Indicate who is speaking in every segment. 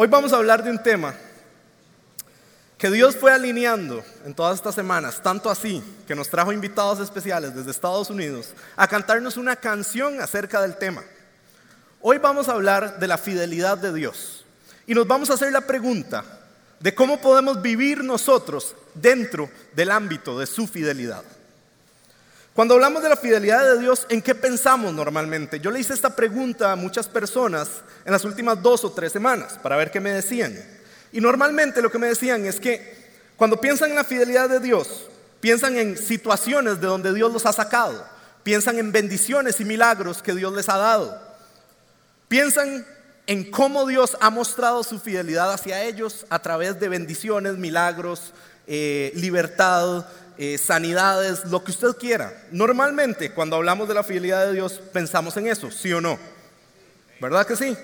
Speaker 1: Hoy vamos a hablar de un tema que Dios fue alineando en todas estas semanas, tanto así que nos trajo invitados especiales desde Estados Unidos a cantarnos una canción acerca del tema. Hoy vamos a hablar de la fidelidad de Dios y nos vamos a hacer la pregunta de cómo podemos vivir nosotros dentro del ámbito de su fidelidad. Cuando hablamos de la fidelidad de Dios, ¿en qué pensamos normalmente? Yo le hice esta pregunta a muchas personas en las últimas dos o tres semanas para ver qué me decían. Y normalmente lo que me decían es que cuando piensan en la fidelidad de Dios, piensan en situaciones de donde Dios los ha sacado, piensan en bendiciones y milagros que Dios les ha dado, piensan en cómo Dios ha mostrado su fidelidad hacia ellos a través de bendiciones, milagros, eh, libertad, eh, sanidades, lo que usted quiera. Normalmente cuando hablamos de la fidelidad de Dios pensamos en eso, sí o no. ¿Verdad que sí?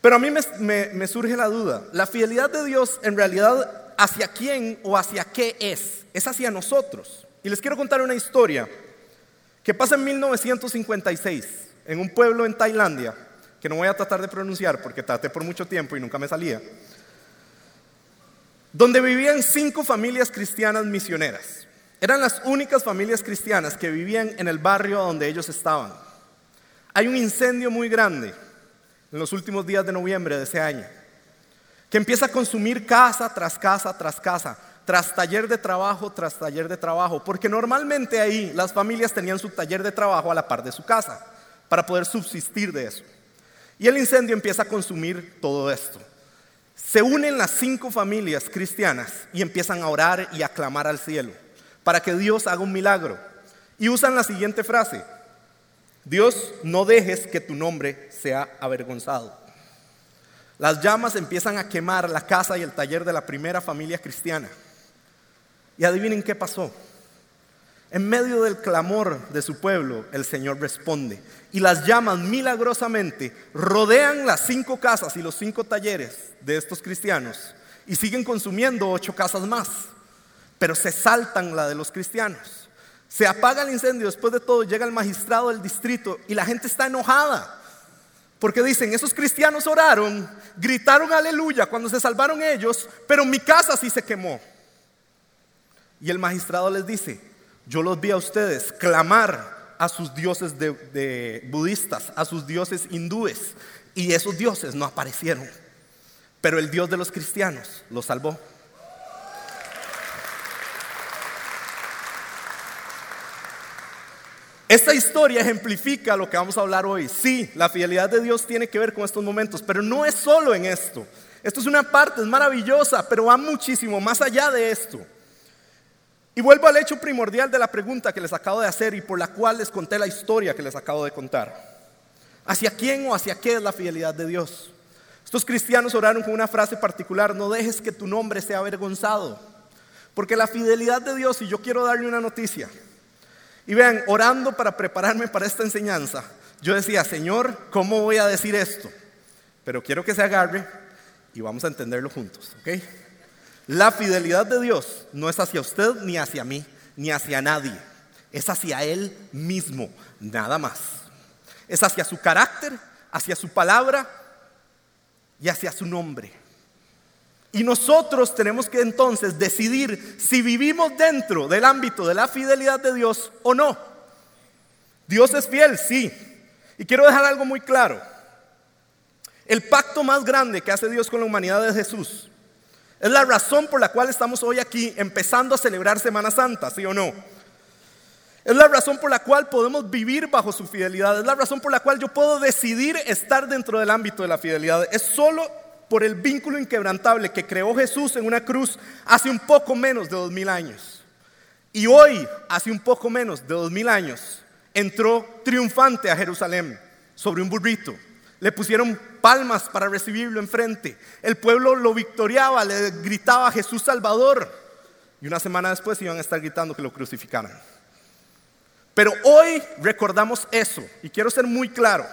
Speaker 1: Pero a mí me, me surge la duda, ¿la fidelidad de Dios en realidad hacia quién o hacia qué es? Es hacia nosotros. Y les quiero contar una historia que pasa en 1956 en un pueblo en Tailandia, que no voy a tratar de pronunciar porque traté por mucho tiempo y nunca me salía donde vivían cinco familias cristianas misioneras. Eran las únicas familias cristianas que vivían en el barrio donde ellos estaban. Hay un incendio muy grande en los últimos días de noviembre de ese año, que empieza a consumir casa tras casa tras casa, tras taller de trabajo tras taller de trabajo, porque normalmente ahí las familias tenían su taller de trabajo a la par de su casa, para poder subsistir de eso. Y el incendio empieza a consumir todo esto. Se unen las cinco familias cristianas y empiezan a orar y a clamar al cielo para que Dios haga un milagro. Y usan la siguiente frase, Dios, no dejes que tu nombre sea avergonzado. Las llamas empiezan a quemar la casa y el taller de la primera familia cristiana. Y adivinen qué pasó. En medio del clamor de su pueblo, el Señor responde y las llamas milagrosamente rodean las cinco casas y los cinco talleres de estos cristianos y siguen consumiendo ocho casas más, pero se saltan la de los cristianos. Se apaga el incendio, después de todo llega el magistrado del distrito y la gente está enojada. Porque dicen, esos cristianos oraron, gritaron aleluya cuando se salvaron ellos, pero mi casa sí se quemó. Y el magistrado les dice, yo los vi a ustedes clamar a sus dioses de, budistas, a sus dioses hindúes, y esos dioses no aparecieron. Pero el Dios de los cristianos los salvó. Esta historia ejemplifica lo que vamos a hablar hoy. Sí, la fidelidad de Dios tiene que ver con estos momentos, pero no es solo en esto. Esto es una parte, es maravillosa, pero va muchísimo más allá de esto. Y vuelvo al hecho primordial de la pregunta que les acabo de hacer y por la cual les conté la historia que les acabo de contar. ¿Hacia quién o hacia qué es la fidelidad de Dios? Estos cristianos oraron con una frase particular, no dejes que tu nombre sea avergonzado. Porque la fidelidad de Dios, y yo quiero darle una noticia, y vean, orando para prepararme para esta enseñanza, yo decía, Señor, ¿cómo voy a decir esto? Pero quiero que se agarre y vamos a entenderlo juntos, ¿ok? La fidelidad de Dios no es hacia usted ni hacia mí, ni hacia nadie. Es hacia Él mismo, nada más. Es hacia su carácter, hacia su palabra y hacia su nombre. Y nosotros tenemos que entonces decidir si vivimos dentro del ámbito de la fidelidad de Dios o no. Dios es fiel, sí. Y quiero dejar algo muy claro. El pacto más grande que hace Dios con la humanidad es Jesús. Es la razón por la cual estamos hoy aquí empezando a celebrar Semana Santa, ¿sí o no? Es la razón por la cual podemos vivir bajo su fidelidad. Es la razón por la cual yo puedo decidir estar dentro del ámbito de la fidelidad. Es solo por el vínculo inquebrantable que creó Jesús en una cruz hace un poco menos de dos mil años. Y hoy, hace un poco menos de dos mil años, entró triunfante a Jerusalén sobre un burrito le pusieron palmas para recibirlo enfrente. El pueblo lo victoriaba, le gritaba Jesús Salvador. Y una semana después iban a estar gritando que lo crucificaran. Pero hoy recordamos eso. Y quiero ser muy claro.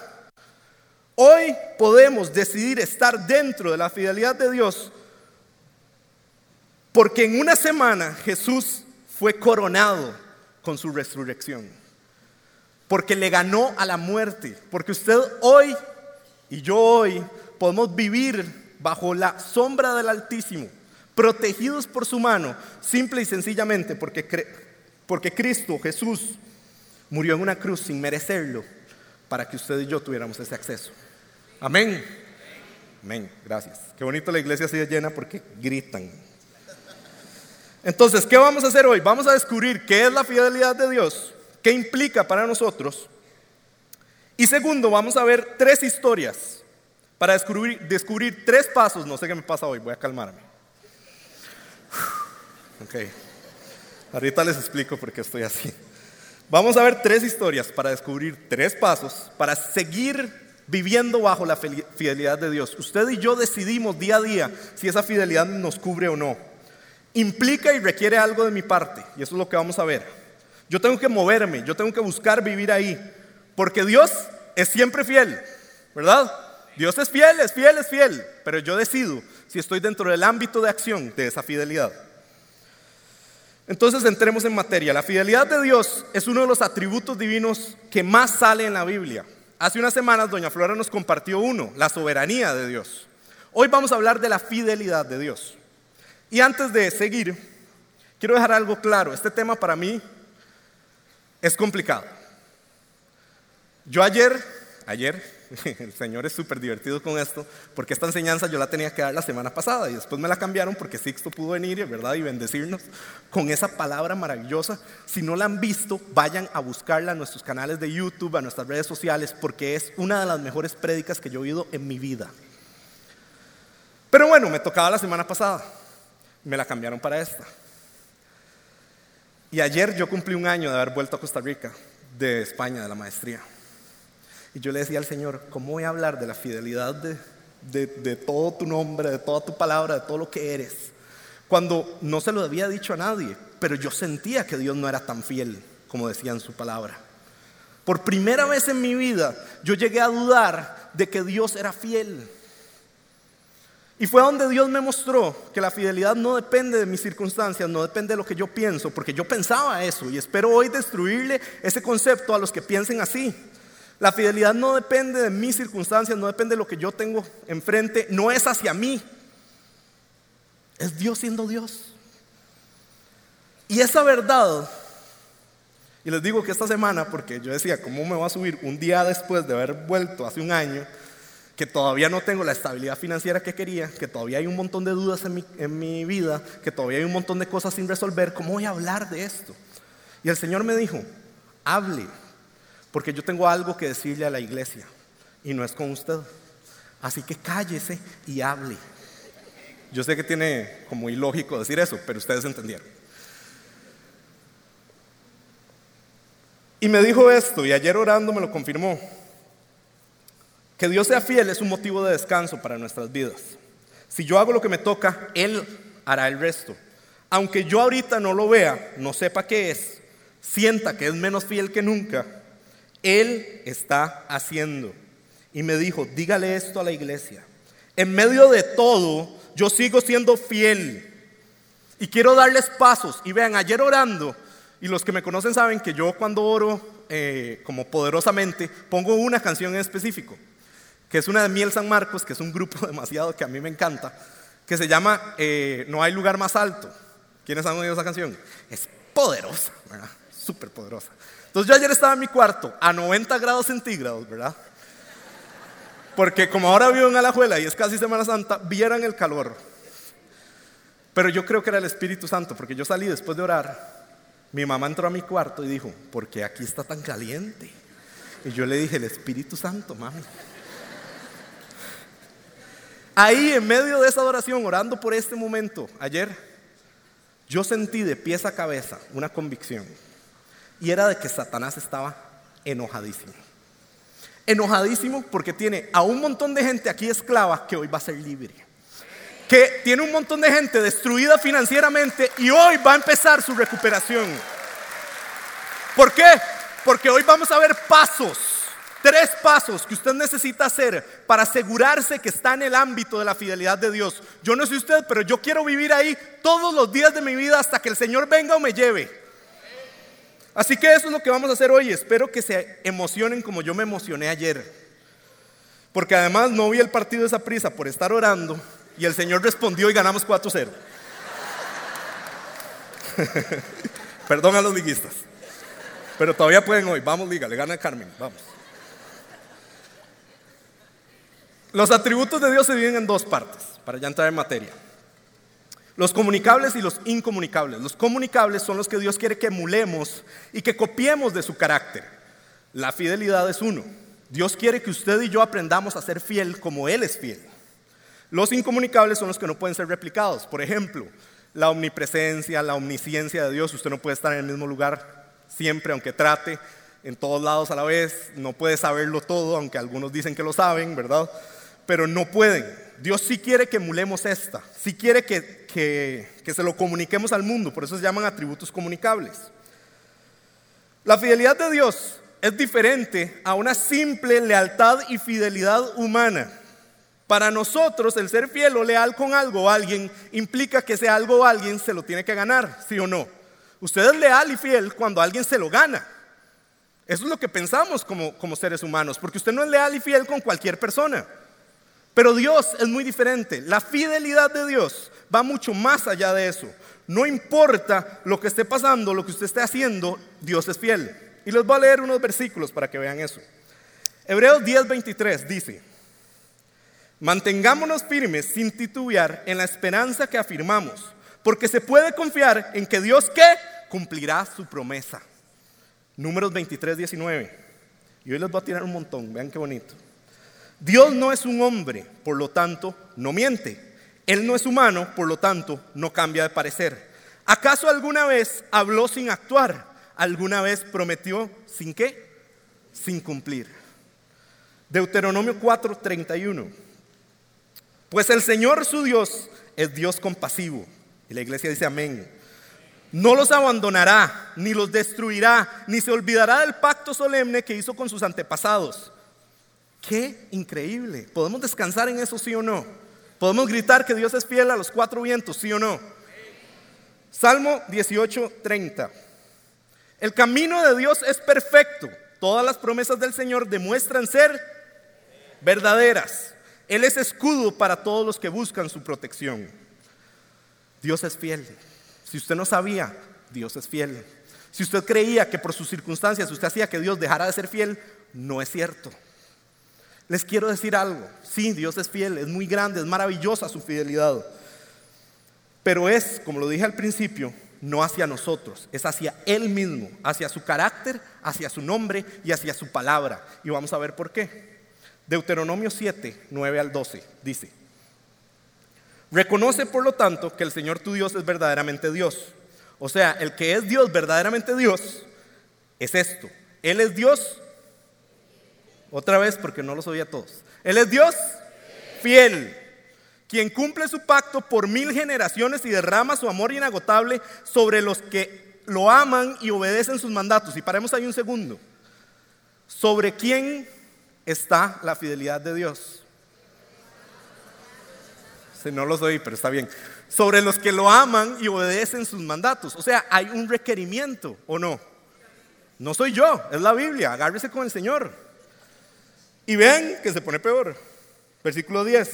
Speaker 1: Hoy podemos decidir estar dentro de la fidelidad de Dios porque en una semana Jesús fue coronado con su resurrección. Porque le ganó a la muerte. Porque usted hoy y yo hoy podemos vivir bajo la sombra del Altísimo, protegidos por su mano, simple y sencillamente porque, porque Cristo, Jesús, murió en una cruz sin merecerlo para que usted y yo tuviéramos ese acceso. Amén. Amén. Gracias. Qué bonito la iglesia sigue llena porque gritan. Entonces, ¿qué vamos a hacer hoy? Vamos a descubrir qué es la fidelidad de Dios, qué implica para nosotros. Y segundo, vamos a ver tres historias para descubrir, tres pasos. No sé qué me pasa hoy, voy a calmarme. Ok. Ahorita les explico por qué estoy así. Vamos a ver tres historias para descubrir tres pasos para seguir viviendo bajo la fidelidad de Dios. Usted y yo decidimos día a día si esa fidelidad nos cubre o no. Implica y requiere algo de mi parte, y eso es lo que vamos a ver. Yo tengo que moverme, yo tengo que buscar vivir ahí, porque Dios es siempre fiel, ¿verdad? Dios es fiel, es fiel, es fiel, pero yo decido si estoy dentro del ámbito de acción de esa fidelidad. Entonces entremos en materia. La fidelidad de Dios es uno de los atributos divinos que más sale en la Biblia. Hace unas semanas doña Flora nos compartió uno, la soberanía de Dios. Hoy vamos a hablar de la fidelidad de Dios. Y antes de seguir, quiero dejar algo claro. Este tema para mí es complicado. Yo ayer, ayer, el Señor es súper divertido con esto, porque esta enseñanza yo la tenía que dar la semana pasada y después me la cambiaron porque Sixto pudo venir, ¿verdad? Y bendecirnos con esa palabra maravillosa. Si no la han visto, vayan a buscarla en nuestros canales de YouTube, a nuestras redes sociales, porque es una de las mejores prédicas que yo he oído en mi vida. Pero bueno, me tocaba la semana pasada, me la cambiaron para esta. Y ayer yo cumplí un año de haber vuelto a Costa Rica, de España, de la maestría. Y yo le decía al Señor, ¿cómo voy a hablar de la fidelidad de, todo tu nombre, de toda tu palabra, de todo lo que eres? Cuando no se lo había dicho a nadie, pero yo sentía que Dios no era tan fiel como decía en su palabra. Por primera vez en mi vida yo llegué a dudar de que Dios era fiel. Y fue donde Dios me mostró que la fidelidad no depende de mis circunstancias, no depende de lo que yo pienso, porque yo pensaba eso y espero hoy destruirle ese concepto a los que piensen así. La fidelidad no depende de mis circunstancias, no depende de lo que yo tengo enfrente, no es hacia mí. Es Dios siendo Dios. Y esa verdad, y les digo que esta semana, porque yo decía, ¿cómo me va a subir un día después de haber vuelto hace un año? que todavía no tengo la estabilidad financiera que quería, que todavía hay un montón de dudas en mi, en mi, vida, que todavía hay un montón de cosas sin resolver, ¿cómo voy a hablar de esto? Y el Señor me dijo, hable, porque yo tengo algo que decirle a la iglesia y no es con usted. Así que cállese y hable. Yo sé que tiene como ilógico decir eso, pero ustedes entendieron. Y me dijo esto, y ayer orando me lo confirmó. Que Dios sea fiel es un motivo de descanso para nuestras vidas. Si yo hago lo que me toca, Él hará el resto. Aunque yo ahorita no lo vea, no sepa qué es, sienta que es menos fiel que nunca, él está haciendo. Y me dijo, dígale esto a la iglesia. En medio de todo, yo sigo siendo fiel. Y quiero darles pasos. Y vean, ayer orando, y los que me conocen saben que yo cuando oro eh, como poderosamente, pongo una canción en específico, que es una de Miel San Marcos, que es un grupo demasiado que a mí me encanta, que se llama eh, No hay lugar más alto. ¿Quiénes han oído esa canción? Es poderosa, ¿verdad? Súper poderosa. Entonces yo ayer estaba en mi cuarto a 90 grados centígrados, ¿verdad? Porque como ahora vivo en Alajuela y es casi Semana Santa, vieran el calor. Pero yo creo que era el Espíritu Santo, porque yo salí después de orar. Mi mamá entró a mi cuarto y dijo, ¿por qué aquí está tan caliente? Y yo le dije, el Espíritu Santo, mami. Ahí en medio de esa adoración, orando por este momento, ayer, yo sentí de pies a cabeza una convicción. Y era de que Satanás estaba enojadísimo. Enojadísimo porque tiene a un montón de gente aquí esclava que hoy va a ser libre. Que tiene un montón de gente destruida financieramente y hoy va a empezar su recuperación. ¿Por qué? Porque hoy vamos a ver pasos, tres pasos que usted necesita hacer para asegurarse que está en el ámbito de la fidelidad de Dios. Yo no sé usted, pero yo quiero vivir ahí todos los días de mi vida hasta que el Señor venga o me lleve. Así que eso es lo que vamos a hacer hoy. Espero que se emocionen como yo me emocioné ayer. Porque además no vi el partido de esa prisa por estar orando y el Señor respondió y ganamos 4-0. Perdón a los liguistas. Pero todavía pueden hoy. Vamos, liga, le gana Carmen. Vamos. Los atributos de Dios se dividen en dos partes, para ya entrar en materia. Los comunicables y los incomunicables. Los comunicables son los que Dios quiere que emulemos y que copiemos de su carácter. La fidelidad es uno. Dios quiere que usted y yo aprendamos a ser fiel como Él es fiel. Los incomunicables son los que no pueden ser replicados. Por ejemplo, la omnipresencia, la omnisciencia de Dios. Usted no puede estar en el mismo lugar siempre, aunque trate, en todos lados a la vez. No puede saberlo todo, aunque algunos dicen que lo saben, ¿verdad? Pero no pueden. Dios sí quiere que emulemos esta, sí quiere que, que se lo comuniquemos al mundo, por eso se llaman atributos comunicables. La fidelidad de Dios es diferente a una simple lealtad y fidelidad humana. Para nosotros, el ser fiel o leal con algo o alguien implica que ese algo o alguien se lo tiene que ganar, ¿sí o no? Usted es leal y fiel cuando alguien se lo gana. Eso es lo que pensamos como, como seres humanos, porque usted no es leal y fiel con cualquier persona. Pero Dios es muy diferente. La fidelidad de Dios va mucho más allá de eso. No importa lo que esté pasando, lo que usted esté haciendo, Dios es fiel. Y les voy a leer unos versículos para que vean eso. Hebreos 10:23 dice, Mantengámonos firmes sin titubear en la esperanza que afirmamos, porque se puede confiar en que Dios que cumplirá su promesa. Números 23, 19. Y hoy les voy a tirar un montón, vean qué bonito. Dios no es un hombre, por lo tanto, no miente. Él no es humano, por lo tanto, no cambia de parecer. ¿Acaso alguna vez habló sin actuar? ¿Alguna vez prometió sin qué? Sin cumplir. Deuteronomio 4, 31. Pues el Señor su Dios es Dios compasivo. Y la iglesia dice amén. No los abandonará, ni los destruirá, ni se olvidará del pacto solemne que hizo con sus antepasados. Qué increíble. ¿Podemos descansar en eso, sí o no? ¿Podemos gritar que Dios es fiel a los cuatro vientos, sí o no? Salmo 18:30. El camino de Dios es perfecto. Todas las promesas del Señor demuestran ser verdaderas. Él es escudo para todos los que buscan su protección. Dios es fiel. Si usted no sabía, Dios es fiel. Si usted creía que por sus circunstancias usted hacía que Dios dejara de ser fiel, no es cierto. Les quiero decir algo. Sí, Dios es fiel, es muy grande, es maravillosa su fidelidad. Pero es, como lo dije al principio, no hacia nosotros, es hacia Él mismo, hacia su carácter, hacia su nombre y hacia su palabra. Y vamos a ver por qué. Deuteronomio 7, 9 al 12 dice, reconoce por lo tanto que el Señor tu Dios es verdaderamente Dios. O sea, el que es Dios, verdaderamente Dios, es esto. Él es Dios, otra vez porque no los oía todos. Él es Dios fiel, quien cumple su pacto por mil generaciones y derrama su amor inagotable sobre los que lo aman y obedecen sus mandatos. Y paremos ahí un segundo. ¿Sobre quién está la fidelidad de Dios. Si no los oí, pero está bien. Sobre los que lo aman y obedecen sus mandatos. O sea, hay un requerimiento, ¿o no? No soy yo, es la Biblia. Agárrese con el Señor. Y vean que se pone peor. Versículo 10.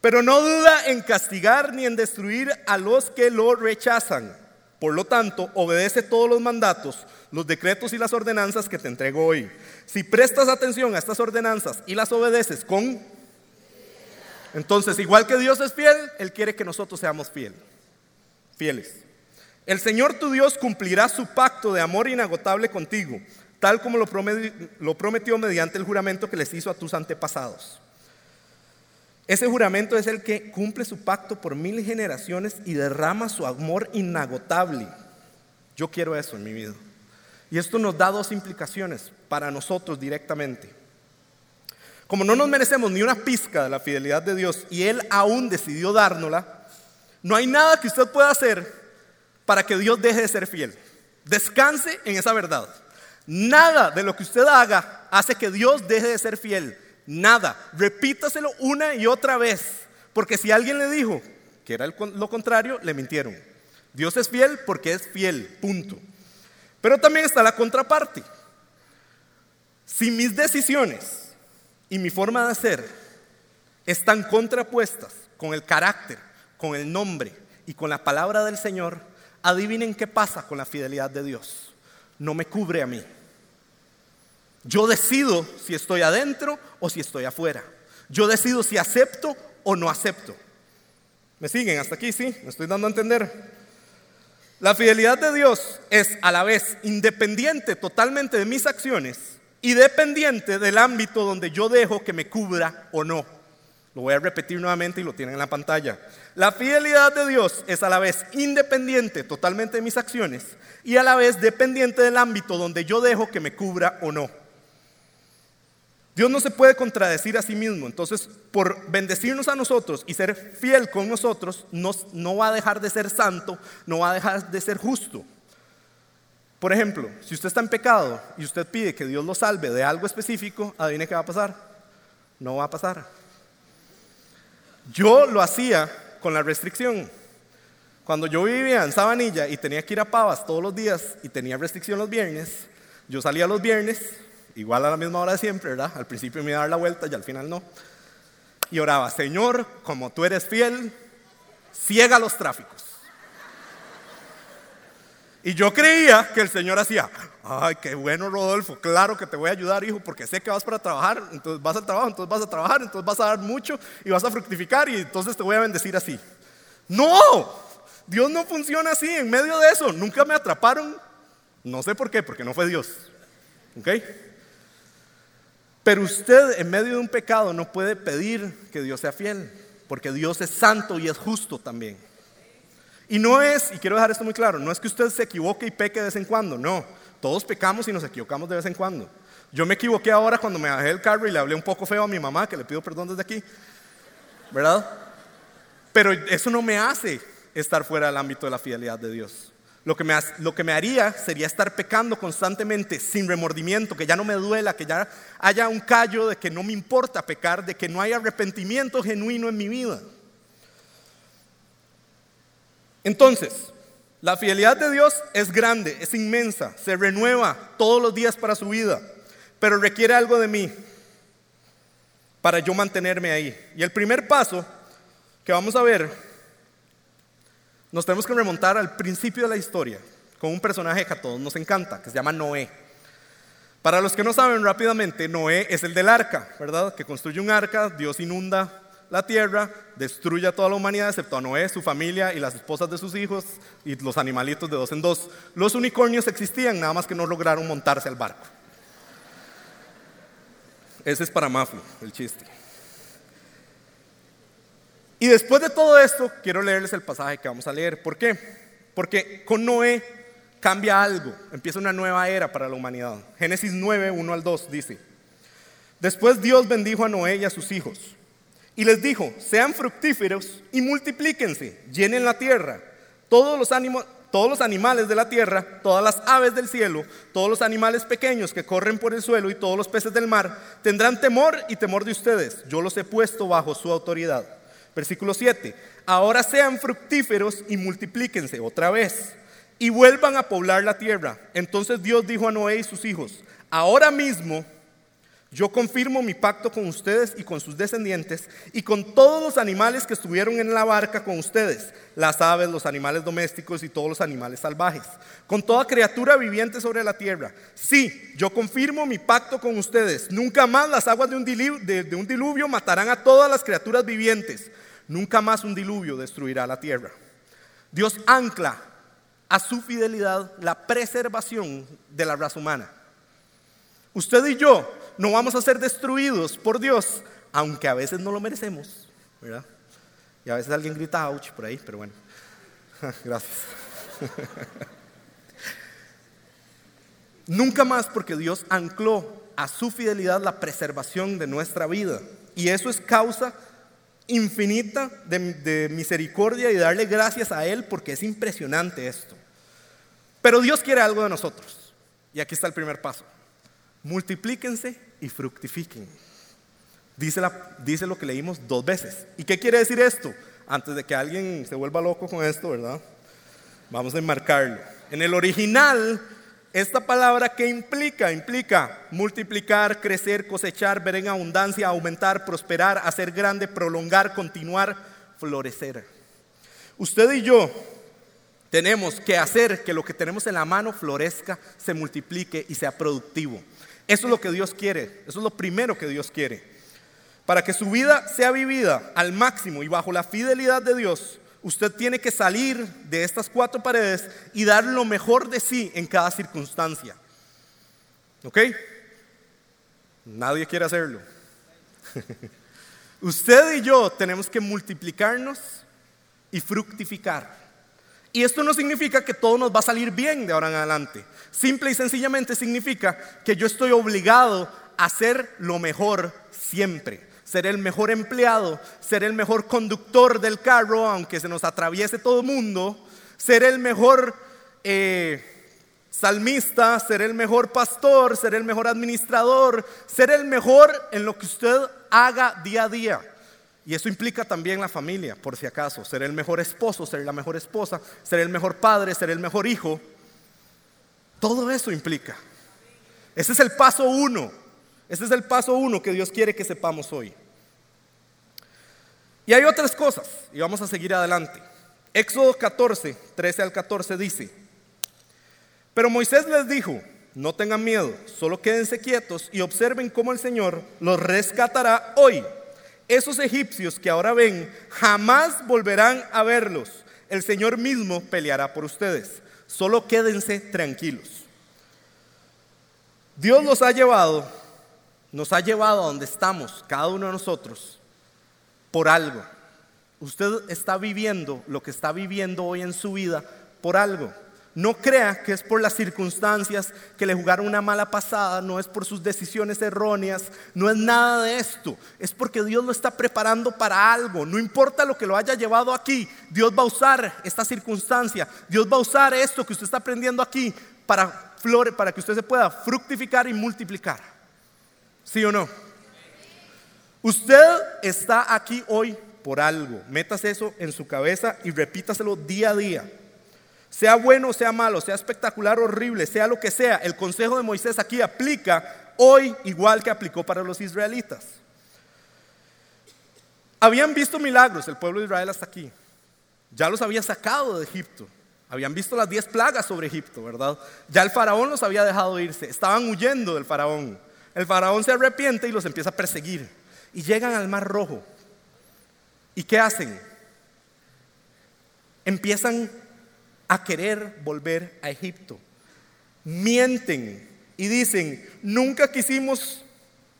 Speaker 1: Pero no duda en castigar ni en destruir a los que lo rechazan. Por lo tanto, obedece todos los mandatos, los decretos y las ordenanzas que te entrego hoy. Si prestas atención a estas ordenanzas y las obedeces con... Entonces, igual que Dios es fiel, Él quiere que nosotros seamos fieles. Fieles. El Señor tu Dios cumplirá su pacto de amor inagotable contigo, tal como lo prometió mediante el juramento que les hizo a tus antepasados. Ese juramento es el que cumple su pacto por mil generaciones y derrama su amor inagotable. Yo quiero eso en mi vida. Y esto nos da dos implicaciones para nosotros directamente. Como no nos merecemos ni una pizca de la fidelidad de Dios y Él aún decidió dárnosla, no hay nada que usted pueda hacer para que Dios deje de ser fiel. Descanse en esa verdad. Nada de lo que usted haga hace que Dios deje de ser fiel. Nada. Repítaselo una y otra vez. Porque si alguien le dijo que era lo contrario, le mintieron. Dios es fiel porque es fiel, punto. Pero también está la contraparte. Si mis decisiones y mi forma de ser están contrapuestas con el carácter, con el nombre y con la palabra del Señor, adivinen qué pasa con la fidelidad de Dios. No me cubre a mí. Yo decido si estoy adentro o si estoy afuera. Yo decido si acepto o no acepto. ¿Me siguen hasta aquí? Sí, me estoy dando a entender. La fidelidad de Dios es a la vez independiente totalmente de mis acciones y dependiente del ámbito donde yo dejo que me cubra o no. Lo voy a repetir nuevamente y lo tienen en la pantalla. La fidelidad de Dios es a la vez independiente totalmente de mis acciones y a la vez dependiente del ámbito donde yo dejo que me cubra o no. Dios no se puede contradecir a sí mismo, entonces por bendecirnos a nosotros y ser fiel con nosotros, no va a dejar de ser santo, no va a dejar de ser justo. Por ejemplo, si usted está en pecado y usted pide que Dios lo salve de algo específico, adivine qué va a pasar. No va a pasar. Yo lo hacía con la restricción. Cuando yo vivía en Sabanilla y tenía que ir a Pavas todos los días y tenía restricción los viernes, yo salía los viernes igual a la misma hora de siempre, ¿verdad? Al principio me iba a dar la vuelta y al final no. Y oraba, Señor, como tú eres fiel, ciega los tráficos. Y yo creía que el Señor hacía, ay, qué bueno Rodolfo, claro que te voy a ayudar, hijo, porque sé que vas para trabajar, entonces vas al trabajo, entonces vas a trabajar, entonces vas a dar mucho y vas a fructificar y entonces te voy a bendecir así. No, Dios no funciona así, en medio de eso, nunca me atraparon, no sé por qué, porque no fue Dios. ¿Ok? Pero usted en medio de un pecado no puede pedir que Dios sea fiel, porque Dios es santo y es justo también. Y no es, y quiero dejar esto muy claro, no es que usted se equivoque y peque de vez en cuando, no. Todos pecamos y nos equivocamos de vez en cuando. Yo me equivoqué ahora cuando me bajé del carro y le hablé un poco feo a mi mamá, que le pido perdón desde aquí, ¿verdad? Pero eso no me hace estar fuera del ámbito de la fidelidad de Dios. Lo que, me, lo que me haría sería estar pecando constantemente sin remordimiento, que ya no me duela, que ya haya un callo de que no me importa pecar, de que no haya arrepentimiento genuino en mi vida. Entonces, la fidelidad de Dios es grande, es inmensa, se renueva todos los días para su vida, pero requiere algo de mí para yo mantenerme ahí. Y el primer paso que vamos a ver nos tenemos que remontar al principio de la historia con un personaje que a todos nos encanta, que se llama Noé. Para los que no saben rápidamente, Noé es el del arca, ¿verdad? Que construye un arca, Dios inunda la tierra, destruye a toda la humanidad, excepto a Noé, su familia y las esposas de sus hijos y los animalitos de dos en dos. Los unicornios existían, nada más que no lograron montarse al barco. Ese es para Mafu, el chiste. Y después de todo esto, quiero leerles el pasaje que vamos a leer. ¿Por qué? Porque con Noé cambia algo, empieza una nueva era para la humanidad. Génesis 9, 1 al 2 dice, después Dios bendijo a Noé y a sus hijos y les dijo, sean fructíferos y multiplíquense, llenen la tierra, todos los, todos los animales de la tierra, todas las aves del cielo, todos los animales pequeños que corren por el suelo y todos los peces del mar, tendrán temor y temor de ustedes. Yo los he puesto bajo su autoridad. Versículo 7. Ahora sean fructíferos y multiplíquense otra vez y vuelvan a poblar la tierra. Entonces Dios dijo a Noé y sus hijos, ahora mismo yo confirmo mi pacto con ustedes y con sus descendientes y con todos los animales que estuvieron en la barca con ustedes, las aves, los animales domésticos y todos los animales salvajes, con toda criatura viviente sobre la tierra. Sí, yo confirmo mi pacto con ustedes. Nunca más las aguas de un diluvio, de un diluvio matarán a todas las criaturas vivientes. Nunca más un diluvio destruirá la tierra. Dios ancla a su fidelidad la preservación de la raza humana. Usted y yo no vamos a ser destruidos por Dios, aunque a veces no lo merecemos, ¿verdad? Y a veces alguien grita ouch por ahí, pero bueno. Gracias. Nunca más porque Dios ancló a su fidelidad la preservación de nuestra vida. Y eso es causa infinita de, misericordia y darle gracias a Él porque es impresionante esto. Pero Dios quiere algo de nosotros. Y aquí está el primer paso. Multiplíquense y fructifiquen. Dice, dice lo que leímos dos veces. ¿Y qué quiere decir esto? Antes de que alguien se vuelva loco con esto, ¿verdad? Vamos a enmarcarlo. En el original, esta palabra ¿qué implica? Implica multiplicar, crecer, cosechar, ver en abundancia, aumentar, prosperar, hacer grande, prolongar, continuar, florecer. Usted y yo tenemos que hacer que lo que tenemos en la mano florezca, se multiplique y sea productivo. Eso es lo que Dios quiere, eso es lo primero que Dios quiere. Para que su vida sea vivida al máximo y bajo la fidelidad de Dios, usted tiene que salir de estas cuatro paredes y dar lo mejor de sí en cada circunstancia. ¿Ok? Nadie quiere hacerlo. usted y yo tenemos que multiplicarnos y fructificar. Y esto no significa que todo nos va a salir bien de ahora en adelante. Simple y sencillamente significa que yo estoy obligado a hacer lo mejor siempre. Ser el mejor empleado, ser el mejor conductor del carro, aunque se nos atraviese todo el mundo. Ser el mejor eh, salmista, ser el mejor pastor, ser el mejor administrador, ser el mejor en lo que usted haga día a día. Y eso implica también la familia, por si acaso, ser el mejor esposo, ser la mejor esposa, ser el mejor padre, ser el mejor hijo. Todo eso implica. Ese es el paso uno. Ese es el paso uno que Dios quiere que sepamos hoy. Y hay otras cosas, y vamos a seguir adelante. Éxodo 14, 13 al 14 dice, pero Moisés les dijo, no tengan miedo, solo quédense quietos y observen cómo el Señor los rescatará hoy esos egipcios que ahora ven jamás volverán a verlos. El Señor mismo peleará por ustedes. Solo quédense tranquilos. Dios los ha llevado, nos ha llevado a donde estamos, cada uno de nosotros, por algo. Usted está viviendo lo que está viviendo hoy en su vida por algo. No crea que es por las circunstancias que le jugaron una mala pasada, no es por sus decisiones erróneas, no es nada de esto. Es porque Dios lo está preparando para algo. No importa lo que lo haya llevado aquí, Dios va a usar esta circunstancia, Dios va a usar esto que usted está aprendiendo aquí para flore, para que usted se pueda fructificar y multiplicar. ¿Sí o no? Usted está aquí hoy por algo. Métase eso en su cabeza y repítaselo día a día. Sea bueno, sea malo, sea espectacular, horrible, sea lo que sea, el consejo de Moisés aquí aplica hoy igual que aplicó para los israelitas. Habían visto milagros el pueblo de Israel hasta aquí. Ya los había sacado de Egipto. Habían visto las diez plagas sobre Egipto, ¿verdad? Ya el faraón los había dejado irse. Estaban huyendo del faraón. El faraón se arrepiente y los empieza a perseguir. Y llegan al Mar Rojo. ¿Y qué hacen? Empiezan a querer volver a Egipto. Mienten y dicen, nunca quisimos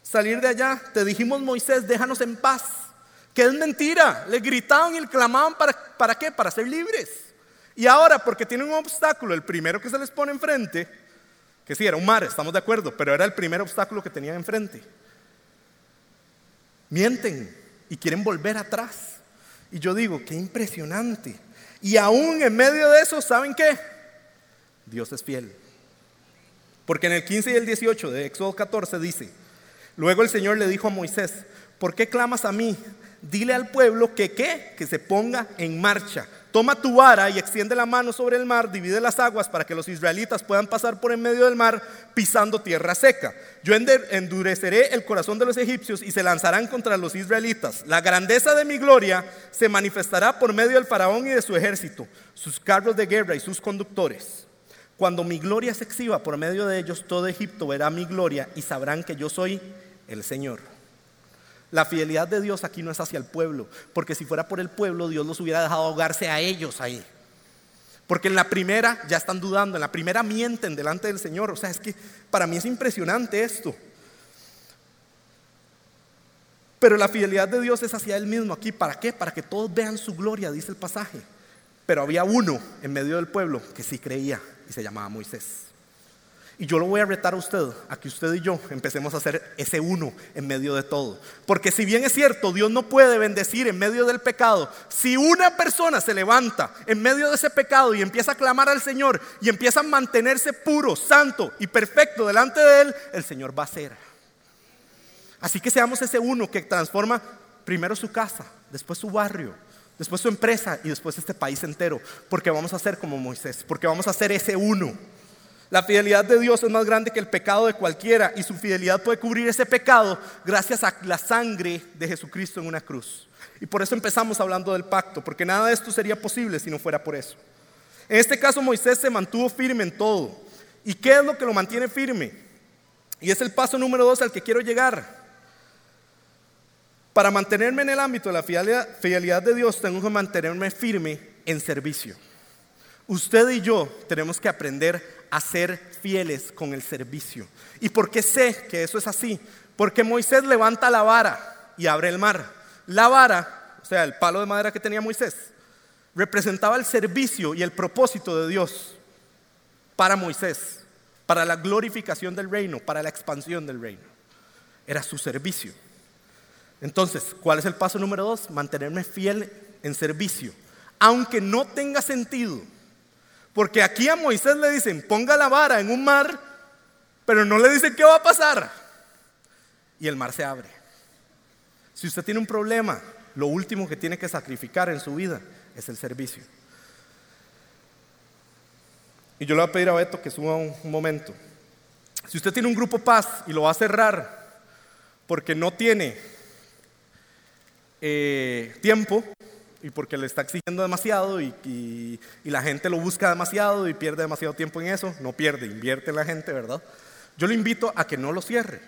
Speaker 1: salir de allá, te dijimos Moisés, déjanos en paz. Que es mentira, le gritaban y le clamaban para, para qué, para ser libres. Y ahora, porque tienen un obstáculo, el primero que se les pone enfrente, que sí, era un mar, estamos de acuerdo, pero era el primer obstáculo que tenían enfrente. Mienten y quieren volver atrás. Y yo digo, qué impresionante. Y aún en medio de eso, ¿saben qué? Dios es fiel. Porque en el 15 y el 18 de Éxodo 14 dice, luego el Señor le dijo a Moisés, ¿por qué clamas a mí? Dile al pueblo que qué, que se ponga en marcha. Toma tu vara y extiende la mano sobre el mar, divide las aguas para que los israelitas puedan pasar por en medio del mar pisando tierra seca. Yo endureceré el corazón de los egipcios y se lanzarán contra los israelitas. La grandeza de mi gloria se manifestará por medio del faraón y de su ejército, sus carros de guerra y sus conductores. Cuando mi gloria se exhiba por medio de ellos, todo Egipto verá mi gloria y sabrán que yo soy el Señor. La fidelidad de Dios aquí no es hacia el pueblo, porque si fuera por el pueblo, Dios los hubiera dejado ahogarse a ellos ahí. Porque en la primera ya están dudando, en la primera mienten delante del Señor. O sea, es que para mí es impresionante esto. Pero la fidelidad de Dios es hacia Él mismo aquí. ¿Para qué? Para que todos vean su gloria, dice el pasaje. Pero había uno en medio del pueblo que sí creía y se llamaba Moisés. Y yo lo voy a retar a usted, a que usted y yo empecemos a hacer ese uno en medio de todo. Porque si bien es cierto, Dios no puede bendecir en medio del pecado, si una persona se levanta en medio de ese pecado y empieza a clamar al Señor y empieza a mantenerse puro, santo y perfecto delante de Él, el Señor va a ser. Así que seamos ese uno que transforma primero su casa, después su barrio, después su empresa y después este país entero. Porque vamos a ser como Moisés, porque vamos a ser ese uno La fidelidad de Dios es más grande que el pecado de cualquiera y su fidelidad puede cubrir ese pecado gracias a la sangre de Jesucristo en una cruz. Y por eso empezamos hablando del pacto, porque nada de esto sería posible si no fuera por eso. En este caso Moisés se mantuvo firme en todo. ¿Y qué es lo que lo mantiene firme? Y es el paso número dos al que quiero llegar. Para mantenerme en el ámbito de la fidelidad, de Dios, tengo que mantenerme firme en servicio. Usted y yo tenemos que aprender a ser fieles con el servicio. ¿Y por qué sé que eso es así? Porque Moisés levanta la vara y abre el mar. La vara, o sea, el palo de madera que tenía Moisés, representaba el servicio y el propósito de Dios para Moisés, para la glorificación del reino, para la expansión del reino. Era su servicio. Entonces, ¿cuál es el paso número dos? Mantenerme fiel en servicio, aunque no tenga sentido. Porque aquí a Moisés le dicen, ponga la vara en un mar, pero no le dicen qué va a pasar. Y el mar se abre. Si usted tiene un problema, lo último que tiene que sacrificar en su vida es el servicio. Y yo le voy a pedir a Beto que suba un, momento. Si usted tiene un grupo paz y lo va a cerrar porque no tiene eh, tiempo y porque le está exigiendo demasiado y, la gente lo busca demasiado y pierde demasiado tiempo en eso, no pierde, invierte en la gente, ¿verdad? Yo le invito a que no lo cierre.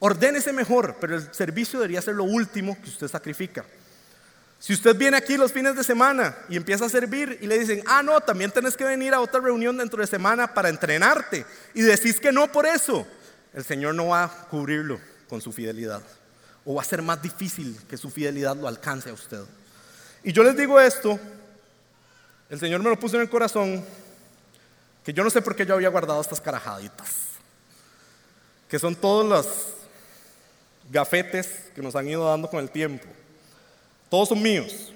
Speaker 1: Ordénese mejor, pero el servicio debería ser lo último que usted sacrifica. Si usted viene aquí los fines de semana y empieza a servir y le dicen, ah, no, también tenés que venir a otra reunión dentro de semana para entrenarte y decís que no por eso, el Señor no va a cubrirlo con su fidelidad o va a ser más difícil que su fidelidad lo alcance a usted. Y yo les digo esto, el Señor me lo puso en el corazón, que yo no sé por qué yo había guardado estas carajaditas, que son todos los gafetes que nos han ido dando con el tiempo. Todos son míos,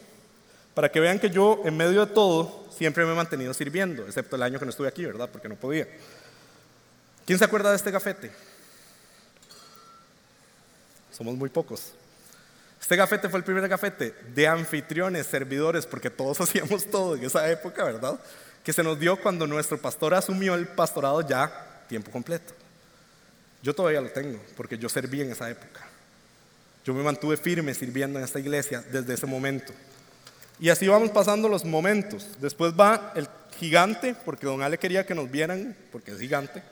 Speaker 1: para que vean que yo en medio de todo siempre me he mantenido sirviendo, excepto el año que no estuve aquí, ¿verdad? Porque no podía. ¿Quién se acuerda de este gafete? somos muy pocos. Este gafete fue el primer gafete de anfitriones, servidores, porque todos hacíamos todo en esa época, ¿verdad? Que se nos dio cuando nuestro pastor asumió el pastorado ya tiempo completo. Yo todavía lo tengo, porque yo serví en esa época. Yo me mantuve firme sirviendo en esta iglesia desde ese momento. Y así vamos pasando los momentos. Después va el gigante, porque don Ale quería que nos vieran, porque es gigante.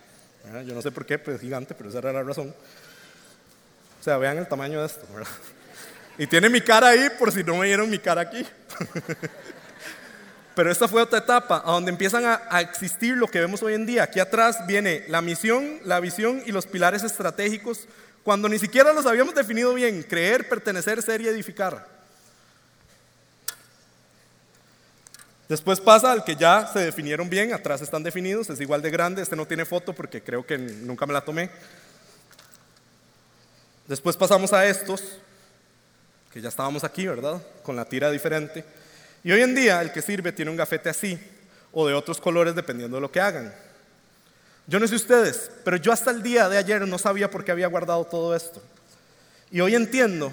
Speaker 1: Yo no sé por qué, pero es gigante, pero esa era la razón. O sea, vean el tamaño de esto, ¿verdad? Y tiene mi cara ahí por si no me vieron mi cara aquí. Pero esta fue otra etapa a donde empiezan a, a, existir lo que vemos hoy en día. Aquí atrás viene la misión, la visión y los pilares estratégicos, cuando ni siquiera los habíamos definido bien, creer, pertenecer, ser y edificar. Después pasa al que ya se definieron bien, atrás están definidos, es igual de grande, este no tiene foto porque creo que nunca me la tomé. Después pasamos a estos, que ya estábamos aquí, ¿verdad? Con la tira diferente. Y hoy en día el que sirve tiene un gafete así o de otros colores dependiendo de lo que hagan. Yo no sé ustedes, pero yo hasta el día de ayer no sabía por qué había guardado todo esto. Y hoy entiendo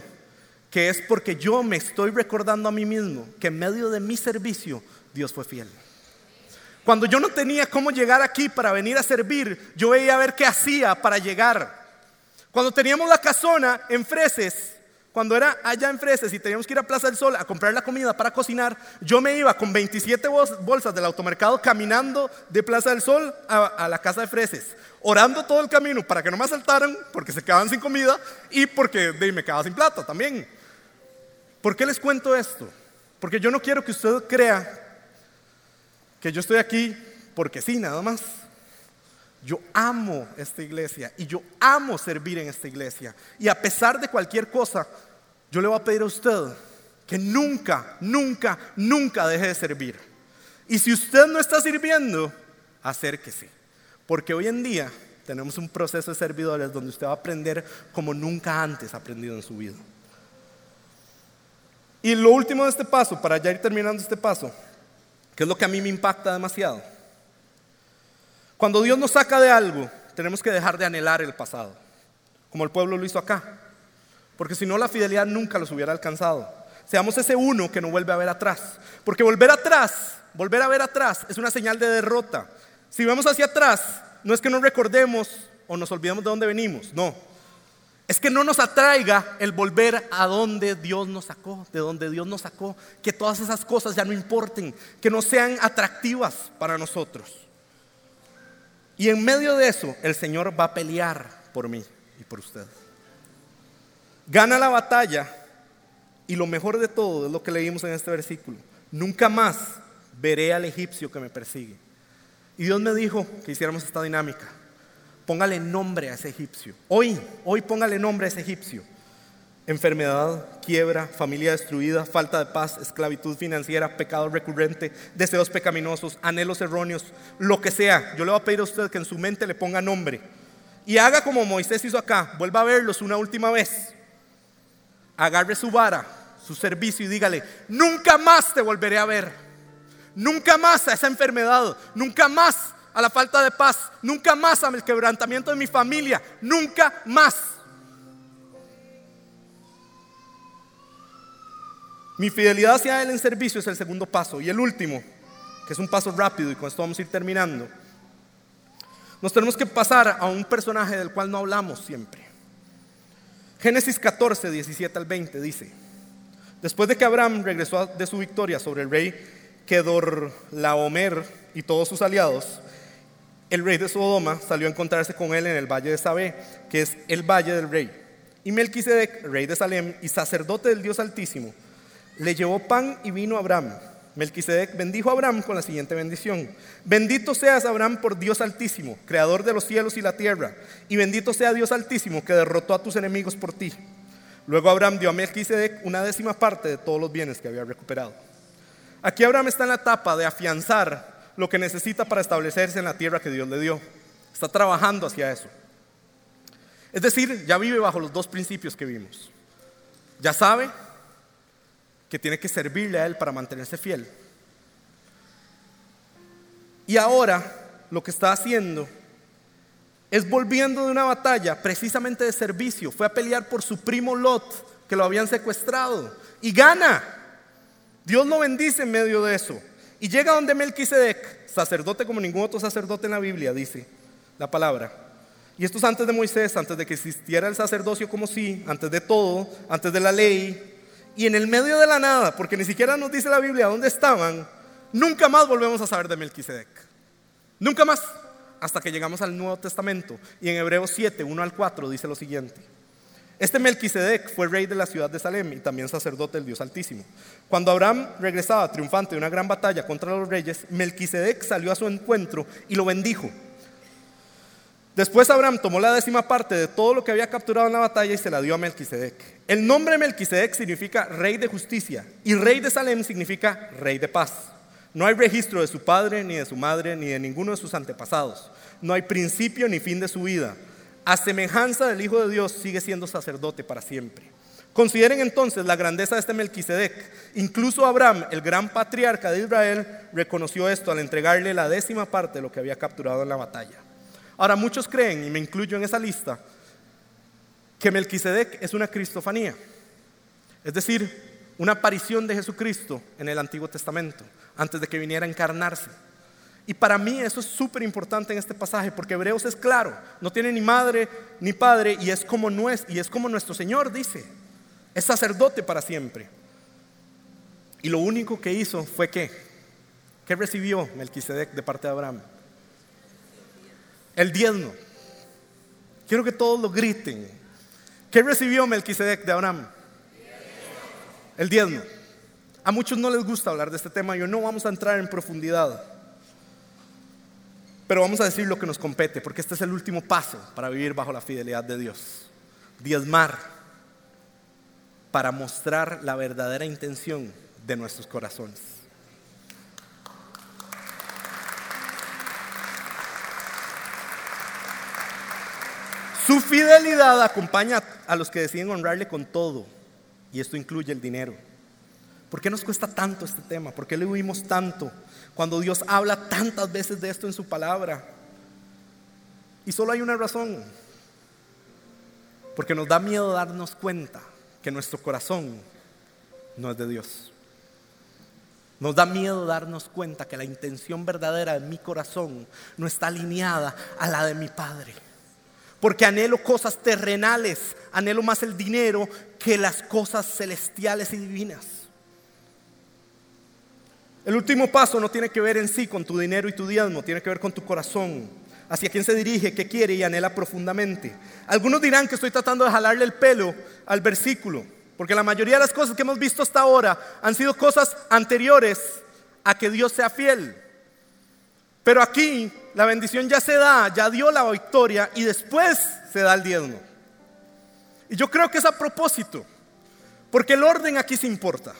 Speaker 1: que es porque yo me estoy recordando a mí mismo que en medio de mi servicio Dios fue fiel. Cuando yo no tenía cómo llegar aquí para venir a servir, yo veía a ver qué hacía para llegar. Cuando teníamos la casona en Freses, cuando era allá en Freses y teníamos que ir a Plaza del Sol a comprar la comida para cocinar, yo me iba con 27 bolsas del automercado caminando de Plaza del Sol a, la casa de Freses, orando todo el camino para que no me asaltaran porque se quedaban sin comida y porque me quedaba sin plata también. ¿Por qué les cuento esto? Porque yo no quiero que usted crea que yo estoy aquí porque sí, nada más. Yo amo esta iglesia y yo amo servir en esta iglesia. Y a pesar de cualquier cosa, yo le voy a pedir a usted que nunca, nunca, nunca deje de servir. Y si usted no está sirviendo, acérquese. Porque hoy en día tenemos un proceso de servidores donde usted va a aprender como nunca antes ha aprendido en su vida. Y lo último de este paso, para ya ir terminando este paso, que es lo que a mí me impacta demasiado cuando Dios nos saca de algo, tenemos que dejar de anhelar el pasado, como el pueblo lo hizo acá, porque si no la fidelidad nunca los hubiera alcanzado. Seamos ese uno que no vuelve a ver atrás, porque volver atrás, volver a ver atrás es una señal de derrota. Si vemos hacia atrás, no es que no recordemos o nos olvidemos de dónde venimos, no. Es que no nos atraiga el volver a donde Dios nos sacó, de donde Dios nos sacó, que todas esas cosas ya no importen, que no sean atractivas para nosotros. Y en medio de eso, el Señor va a pelear por mí y por usted. Gana la batalla y lo mejor de todo es lo que leímos en este versículo. Nunca más veré al egipcio que me persigue. Y Dios me dijo que hiciéramos esta dinámica. Póngale nombre a ese egipcio. Hoy, hoy póngale nombre a ese egipcio. Enfermedad, quiebra, familia destruida, falta de paz, esclavitud financiera, pecado recurrente, deseos pecaminosos, anhelos erróneos, lo que sea. Yo le voy a pedir a usted que en su mente le ponga nombre. Y haga como Moisés hizo acá, vuelva a verlos una última vez. Agarre su vara, su servicio y dígale, nunca más te volveré a ver. Nunca más a esa enfermedad, nunca más a la falta de paz, nunca más al quebrantamiento de mi familia, nunca más. Mi fidelidad hacia Él en servicio es el segundo paso. Y el último, que es un paso rápido y con esto vamos a ir terminando. Nos tenemos que pasar a un personaje del cual no hablamos siempre. Génesis 14, 17 al 20 dice, después de que Abraham regresó de su victoria sobre el rey Kedor Laomer y todos sus aliados, el rey de Sodoma salió a encontrarse con él en el valle de Sabé, que es el valle del rey. Y Melquisedec, rey de Salem y sacerdote del Dios Altísimo, le llevó pan y vino a Abraham. Melquisedec bendijo a Abraham con la siguiente bendición: Bendito seas Abraham por Dios Altísimo, creador de los cielos y la tierra, y bendito sea Dios Altísimo que derrotó a tus enemigos por ti. Luego Abraham dio a Melquisedec una décima parte de todos los bienes que había recuperado. Aquí Abraham está en la etapa de afianzar lo que necesita para establecerse en la tierra que Dios le dio. Está trabajando hacia eso. Es decir, ya vive bajo los dos principios que vimos. Ya sabe que tiene que servirle a Él para mantenerse fiel. Y ahora lo que está haciendo es volviendo de una batalla precisamente de servicio. Fue a pelear por su primo Lot, que lo habían secuestrado, y gana. Dios lo bendice en medio de eso. Y llega donde Melquisedec, sacerdote como ningún otro sacerdote en la Biblia, dice la palabra. Y esto es antes de Moisés, antes de que existiera el sacerdocio como sí, antes de todo, antes de la ley. Y en el medio de la nada, porque ni siquiera nos dice la Biblia dónde estaban, nunca más volvemos a saber de Melquisedec. Nunca más, hasta que llegamos al Nuevo Testamento. Y en Hebreos 7, 1 al 4 dice lo siguiente. Este Melquisedec fue rey de la ciudad de Salem y también sacerdote del Dios Altísimo. Cuando Abraham regresaba triunfante de una gran batalla contra los reyes, Melquisedec salió a su encuentro y lo bendijo. Después Abraham tomó la décima parte de todo lo que había capturado en la batalla y se la dio a Melquisedec. El nombre Melquisedec significa rey de justicia y rey de Salem significa rey de paz. No hay registro de su padre, ni de su madre, ni de ninguno de sus antepasados. No hay principio ni fin de su vida a semejanza del Hijo de Dios, sigue siendo sacerdote para siempre. Consideren entonces la grandeza de este Melquisedec. Incluso Abraham, el gran patriarca de Israel, reconoció esto al entregarle la décima parte de lo que había capturado en la batalla. Ahora, muchos creen, y me incluyo en esa lista, que Melquisedec es una cristofanía, es decir, una aparición de Jesucristo en el Antiguo Testamento, antes de que viniera a encarnarse. Y para mí eso es súper importante en este pasaje, porque Hebreos es claro, no tiene ni madre ni padre, y es como, y es como nuestro Señor dice, es sacerdote para siempre. Y lo único que hizo fue que, ¿qué recibió Melquisedec de parte de Abraham? El diezmo. Quiero que todos lo griten. ¿Qué recibió Melquisedec de Abraham? El diezmo. A muchos no les gusta hablar de este tema, yo no vamos a entrar en profundidad. Pero vamos a decir lo que nos compete, porque este es el último paso para vivir bajo la fidelidad de Dios. Diezmar para mostrar la verdadera intención de nuestros corazones. Su fidelidad acompaña a los que deciden honrarle con todo, y esto incluye el dinero. ¿Por qué nos cuesta tanto este tema? ¿Por qué le huimos tanto? Cuando Dios habla tantas veces de esto en su palabra. Y solo hay una razón. Porque nos da miedo darnos cuenta que nuestro corazón no es de Dios. Nos da miedo darnos cuenta que la intención verdadera de mi corazón no está alineada a la de mi Padre. Porque anhelo cosas terrenales, anhelo más el dinero que las cosas celestiales y divinas. El último paso no tiene que ver en sí con tu dinero y tu diezmo, tiene que ver con tu corazón, hacia quién se dirige, qué quiere y anhela profundamente. Algunos dirán que estoy tratando de jalarle el pelo al versículo, porque la mayoría de las cosas que hemos visto hasta ahora han sido cosas anteriores a que Dios sea fiel. Pero aquí la bendición ya se da, ya dio la victoria y después se da el diezmo. Y yo creo que es a propósito, porque el orden aquí se importa.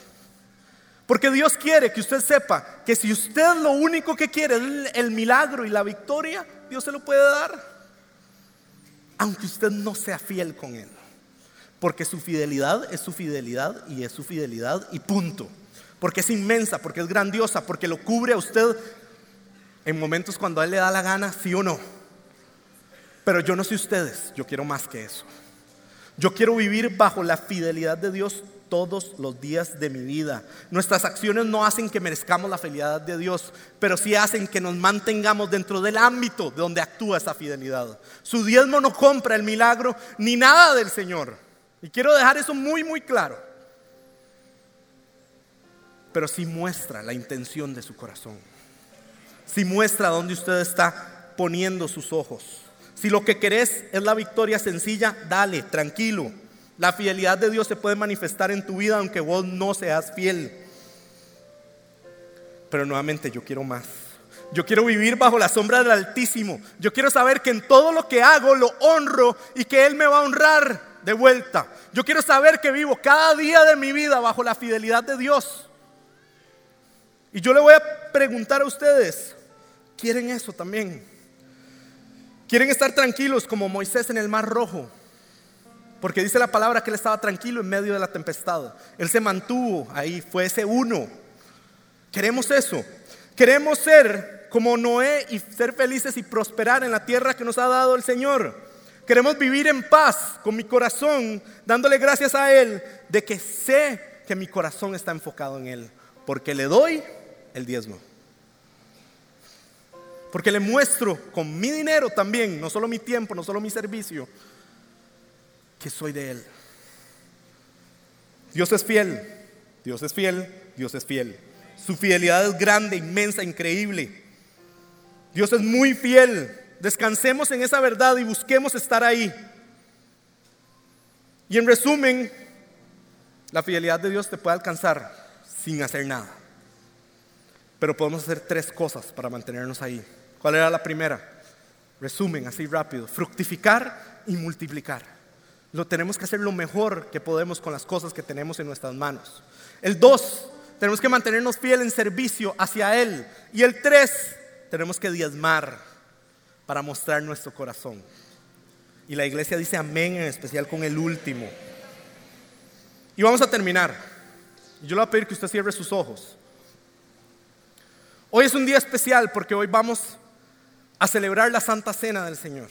Speaker 1: Porque Dios quiere que usted sepa que si usted lo único que quiere es el milagro y la victoria, Dios se lo puede dar. Aunque usted no sea fiel con Él. Porque su fidelidad es su fidelidad y es su fidelidad y punto. Porque es inmensa, porque es grandiosa, porque lo cubre a usted en momentos cuando a Él le da la gana, sí o no. Pero yo no sé ustedes, yo quiero más que eso. Yo quiero vivir bajo la fidelidad de Dios todos los días de mi vida. Nuestras acciones no hacen que merezcamos la fidelidad de Dios, pero sí hacen que nos mantengamos dentro del ámbito de donde actúa esa fidelidad. Su diezmo no compra el milagro ni nada del Señor. Y quiero dejar eso muy, muy claro. Pero sí muestra la intención de su corazón. Sí muestra dónde usted está poniendo sus ojos. Si lo que querés es la victoria sencilla, dale, tranquilo. La fidelidad de Dios se puede manifestar en tu vida aunque vos no seas fiel. Pero nuevamente yo quiero más. Yo quiero vivir bajo la sombra del Altísimo. Yo quiero saber que en todo lo que hago lo honro y que Él me va a honrar de vuelta. Yo quiero saber que vivo cada día de mi vida bajo la fidelidad de Dios. Y yo le voy a preguntar a ustedes, ¿quieren eso también? ¿Quieren estar tranquilos como Moisés en el Mar Rojo? Porque dice la palabra que él estaba tranquilo en medio de la tempestad. Él se mantuvo ahí, fue ese uno. Queremos eso. Queremos ser como Noé y ser felices y prosperar en la tierra que nos ha dado el Señor. Queremos vivir en paz con mi corazón, dándole gracias a Él de que sé que mi corazón está enfocado en Él, porque le doy el diezmo. Porque le muestro con mi dinero también, no solo mi tiempo, no solo mi servicio, que soy de Él. Dios es fiel, Dios es fiel, Dios es fiel. Su fidelidad es grande, inmensa, increíble. Dios es muy fiel. Descansemos en esa verdad y busquemos estar ahí. Y en resumen, la fidelidad de Dios te puede alcanzar sin hacer nada. Pero podemos hacer tres cosas para mantenernos ahí. ¿Cuál era la primera? Resumen, así rápido. Fructificar y multiplicar. Lo tenemos que hacer lo mejor que podemos con las cosas que tenemos en nuestras manos. El dos, tenemos que mantenernos fiel en servicio hacia Él. Y el tres, tenemos que diezmar para mostrar nuestro corazón. Y la iglesia dice amén, en especial con el último. Y vamos a terminar. Yo le voy a pedir que usted cierre sus ojos. Hoy es un día especial porque hoy vamos a celebrar la Santa Cena del Señor.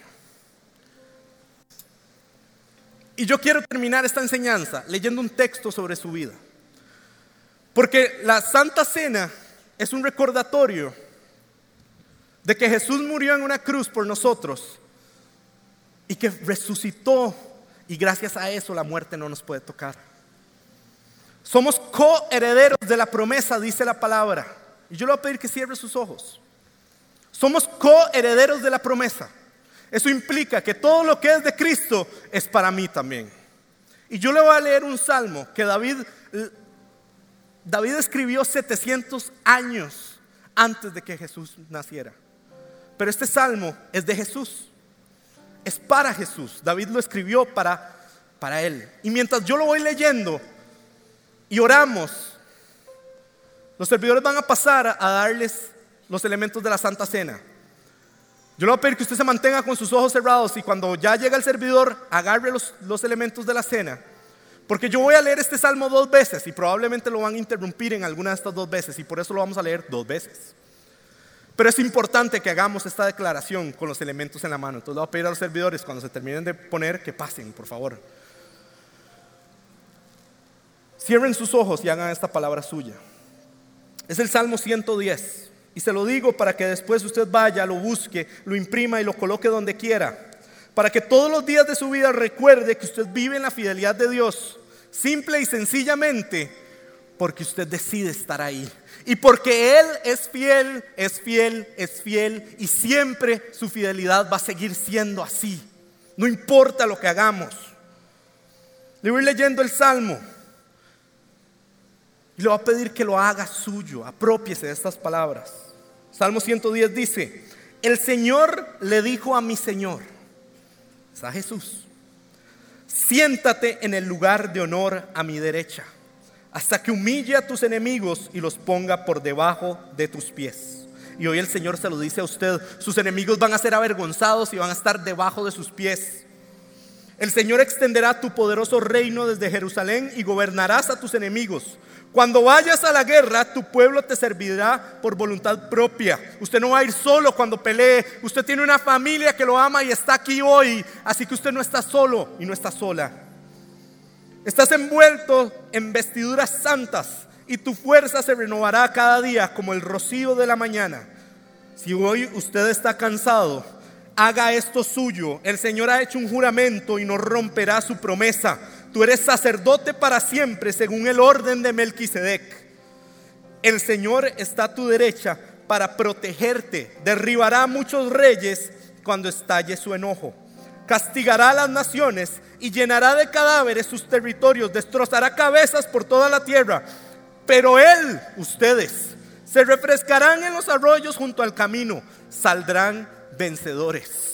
Speaker 1: Y yo quiero terminar esta enseñanza leyendo un texto sobre su vida. Porque la Santa Cena es un recordatorio de que Jesús murió en una cruz por nosotros y que resucitó y gracias a eso la muerte no nos puede tocar. Somos coherederos de la promesa, dice la palabra. Y yo le voy a pedir que cierre sus ojos. Somos coherederos de la promesa. Eso implica que todo lo que es de Cristo es para mí también. Y yo le voy a leer un salmo que David, David escribió 700 años antes de que Jesús naciera. Pero este salmo es de Jesús. Es para Jesús. David lo escribió para, para él. Y mientras yo lo voy leyendo y oramos, los servidores van a pasar a darles los elementos de la Santa Cena. Yo le voy a pedir que usted se mantenga con sus ojos cerrados y cuando ya llega el servidor, agarre los, elementos de la cena. Porque yo voy a leer este salmo dos veces y probablemente lo van a interrumpir en alguna de estas dos veces y por eso lo vamos a leer dos veces. Pero es importante que hagamos esta declaración con los elementos en la mano. Entonces le voy a pedir a los servidores cuando se terminen de poner que pasen, por favor. Cierren sus ojos y hagan esta palabra suya. Es el Salmo 110. Y se lo digo para que después usted vaya, lo busque, lo imprima y lo coloque donde quiera. Para que todos los días de su vida recuerde que usted vive en la fidelidad de Dios. Simple y sencillamente porque usted decide estar ahí. Y porque Él es fiel, es fiel, es fiel. Y siempre su fidelidad va a seguir siendo así. No importa lo que hagamos. Le voy leyendo el Salmo. Y le va a pedir que lo haga suyo. Apropiese de estas palabras. Salmo 110 dice, el Señor le dijo a mi Señor, es a Jesús, siéntate en el lugar de honor a mi derecha, hasta que humille a tus enemigos y los ponga por debajo de tus pies. Y hoy el Señor se lo dice a usted, sus enemigos van a ser avergonzados y van a estar debajo de sus pies. El Señor extenderá tu poderoso reino desde Jerusalén y gobernarás a tus enemigos. Cuando vayas a la guerra, tu pueblo te servirá por voluntad propia. Usted no va a ir solo cuando pelee. Usted tiene una familia que lo ama y está aquí hoy. Así que usted no está solo y no está sola. Estás envuelto en vestiduras santas y tu fuerza se renovará cada día como el rocío de la mañana. Si hoy usted está cansado, haga esto suyo. El Señor ha hecho un juramento y no romperá su promesa. Tú eres sacerdote para siempre según el orden de Melquisedec. El Señor está a tu derecha para protegerte. Derribará a muchos reyes cuando estalle su enojo. Castigará a las naciones y llenará de cadáveres sus territorios. Destrozará cabezas por toda la tierra. Pero Él, ustedes, se refrescarán en los arroyos junto al camino. Saldrán vencedores.